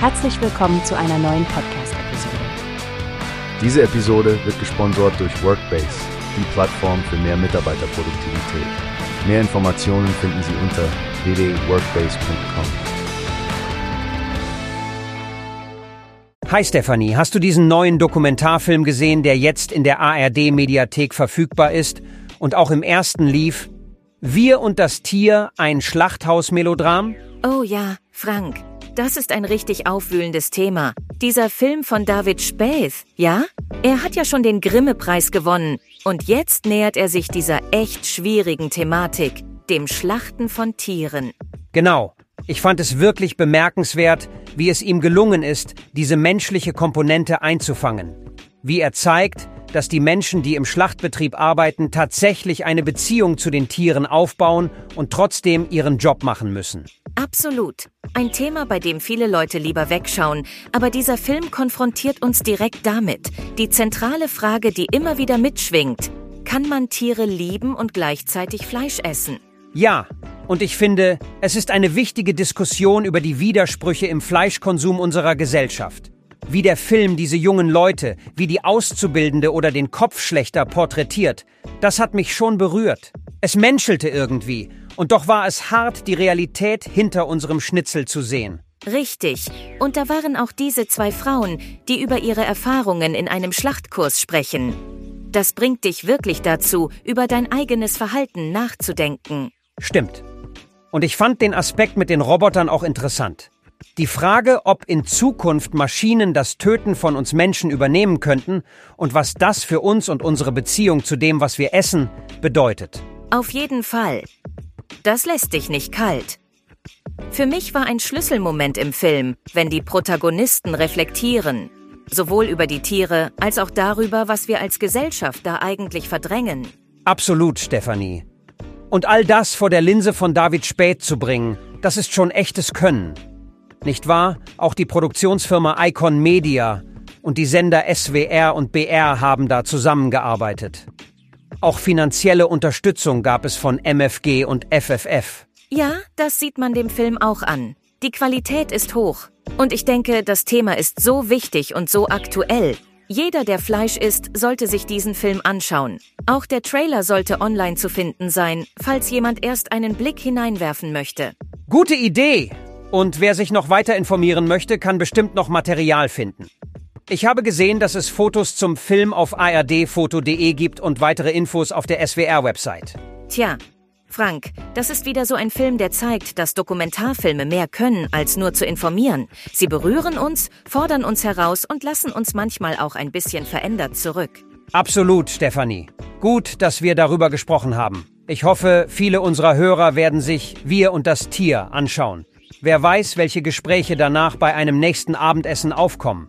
Herzlich willkommen zu einer neuen Podcast-Episode. Diese Episode wird gesponsert durch Workbase, die Plattform für mehr Mitarbeiterproduktivität. Mehr Informationen finden Sie unter www.workbase.com. Hi Stefanie, hast du diesen neuen Dokumentarfilm gesehen, der jetzt in der ARD-Mediathek verfügbar ist und auch im ersten lief? Wir und das Tier, ein Schlachthaus-Melodram? Oh ja, Frank, das ist ein richtig aufwühlendes Thema. Dieser Film von David Späth, ja? Er hat ja schon den Grimme-Preis gewonnen. Und jetzt nähert er sich dieser echt schwierigen Thematik, dem Schlachten von Tieren. Genau. Ich fand es wirklich bemerkenswert, wie es ihm gelungen ist, diese menschliche Komponente einzufangen. Wie er zeigt, dass die Menschen, die im Schlachtbetrieb arbeiten, tatsächlich eine Beziehung zu den Tieren aufbauen und trotzdem ihren Job machen müssen. Absolut. Ein Thema, bei dem viele Leute lieber wegschauen, aber dieser Film konfrontiert uns direkt damit. Die zentrale Frage, die immer wieder mitschwingt. Kann man Tiere lieben und gleichzeitig Fleisch essen? Ja, und ich finde, es ist eine wichtige Diskussion über die Widersprüche im Fleischkonsum unserer Gesellschaft. Wie der Film diese jungen Leute, wie die Auszubildende oder den Kopfschlechter porträtiert, das hat mich schon berührt. Es menschelte irgendwie, und doch war es hart, die Realität hinter unserem Schnitzel zu sehen. Richtig. Und da waren auch diese zwei Frauen, die über ihre Erfahrungen in einem Schlachtkurs sprechen. Das bringt dich wirklich dazu, über dein eigenes Verhalten nachzudenken. Stimmt. Und ich fand den Aspekt mit den Robotern auch interessant. Die Frage, ob in Zukunft Maschinen das Töten von uns Menschen übernehmen könnten und was das für uns und unsere Beziehung zu dem, was wir essen, bedeutet. Auf jeden Fall. Das lässt dich nicht kalt. Für mich war ein Schlüsselmoment im Film, wenn die Protagonisten reflektieren, sowohl über die Tiere als auch darüber, was wir als Gesellschaft da eigentlich verdrängen. Absolut, Stefanie. Und all das vor der Linse von David Späth zu bringen, das ist schon echtes Können. Nicht wahr? Auch die Produktionsfirma Icon Media und die Sender SWR und BR haben da zusammengearbeitet. Auch finanzielle Unterstützung gab es von MFG und FFF. Ja, das sieht man dem Film auch an. Die Qualität ist hoch. Und ich denke, das Thema ist so wichtig und so aktuell. Jeder, der Fleisch isst, sollte sich diesen Film anschauen. Auch der Trailer sollte online zu finden sein, falls jemand erst einen Blick hineinwerfen möchte. Gute Idee! Und wer sich noch weiter informieren möchte, kann bestimmt noch Material finden. Ich habe gesehen, dass es Fotos zum Film auf ardfoto.de gibt und weitere Infos auf der SWR-Website. Tja, Frank, das ist wieder so ein Film, der zeigt, dass Dokumentarfilme mehr können, als nur zu informieren. Sie berühren uns, fordern uns heraus und lassen uns manchmal auch ein bisschen verändert zurück. Absolut, Stefanie. Gut, dass wir darüber gesprochen haben. Ich hoffe, viele unserer Hörer werden sich Wir und das Tier anschauen. Wer weiß, welche Gespräche danach bei einem nächsten Abendessen aufkommen.